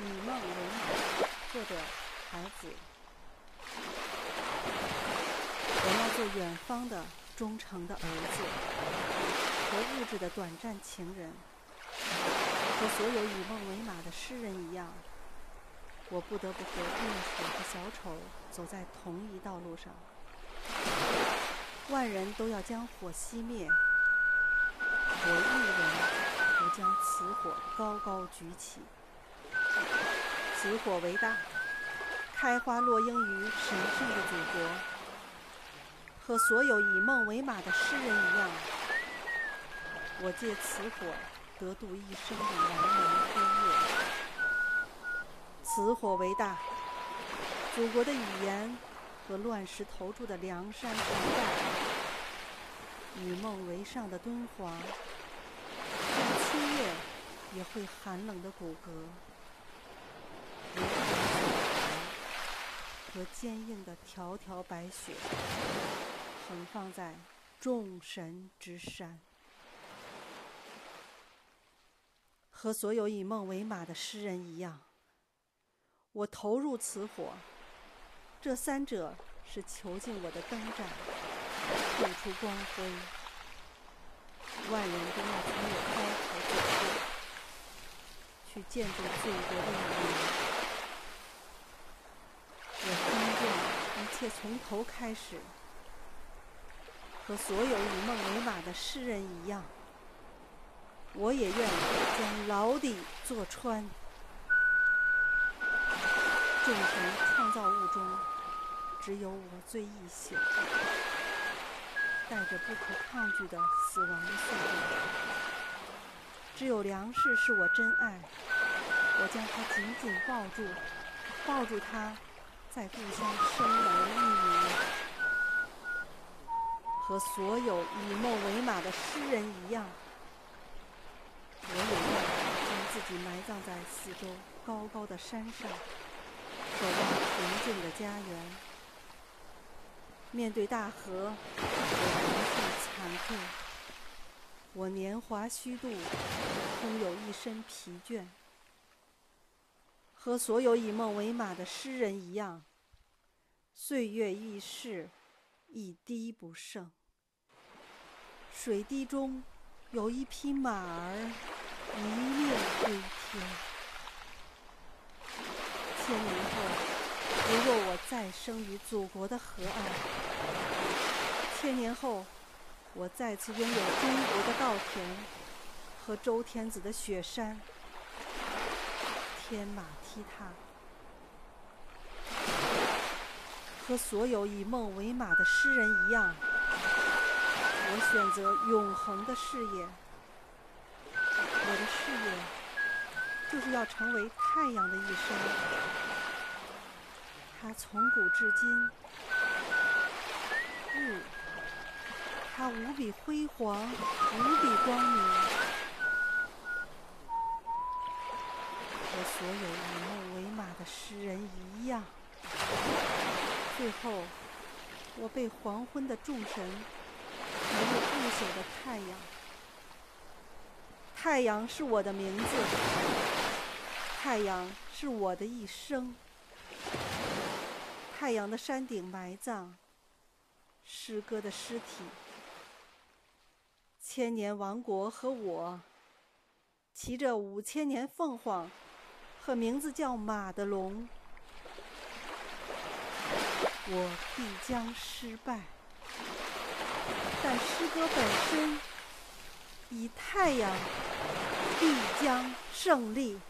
以梦为马，作者孩子。我要做远方的忠诚的儿子，和物质的短暂情人，和所有以梦为马的诗人一样，我不得不和烈水和小丑走在同一道路上。万人都要将火熄灭，我一人我将此火高高举起。此火为大，开花落英于神圣的祖国。和所有以梦为马的诗人一样，我借此火得度一生的茫茫黑夜。此火为大，祖国的语言和乱石投注的梁山城寨，以梦为上的敦煌，七月也会寒冷的骨骼。和坚硬的条条白雪，横放在众神之山。和所有以梦为马的诗人一样，我投入此火。这三者是囚禁我的灯盏，透出光辉。万人都要从我高台走过，去见证祖国的伟业。却从头开始，和所有以梦为马的诗人一样，我也愿将牢底坐穿。众神创造物中，只有我最易朽，带着不可抗拒的死亡的速度。只有粮食是我真爱，我将它紧紧抱住，抱住它。在故乡生儿育女，和所有以梦为马的诗人一样，我也愿将自己埋葬在四周高高的山上，渴望平静的家园。面对大河，我人性惭愧，我年华虚度，空有一身疲倦。和所有以梦为马的诗人一样，岁月易逝，一滴不剩。水滴中有一匹马儿，一命归天。千年后，如若我再生于祖国的河岸，千年后，我再次拥有中国的稻田和周天子的雪山。天马踢踏，和所有以梦为马的诗人一样，我选择永恒的事业。我的事业就是要成为太阳的一生。它从古至今，日，它无比辉煌，无比光明。所有以梦为马的诗人一样，最后我被黄昏的众神埋入不朽的太阳。太阳是我的名字，太阳是我的一生。太阳的山顶埋葬诗歌的尸体，千年王国和我骑着五千年凤凰。和名字叫马的龙，我必将失败，但诗歌本身以太阳必将胜利。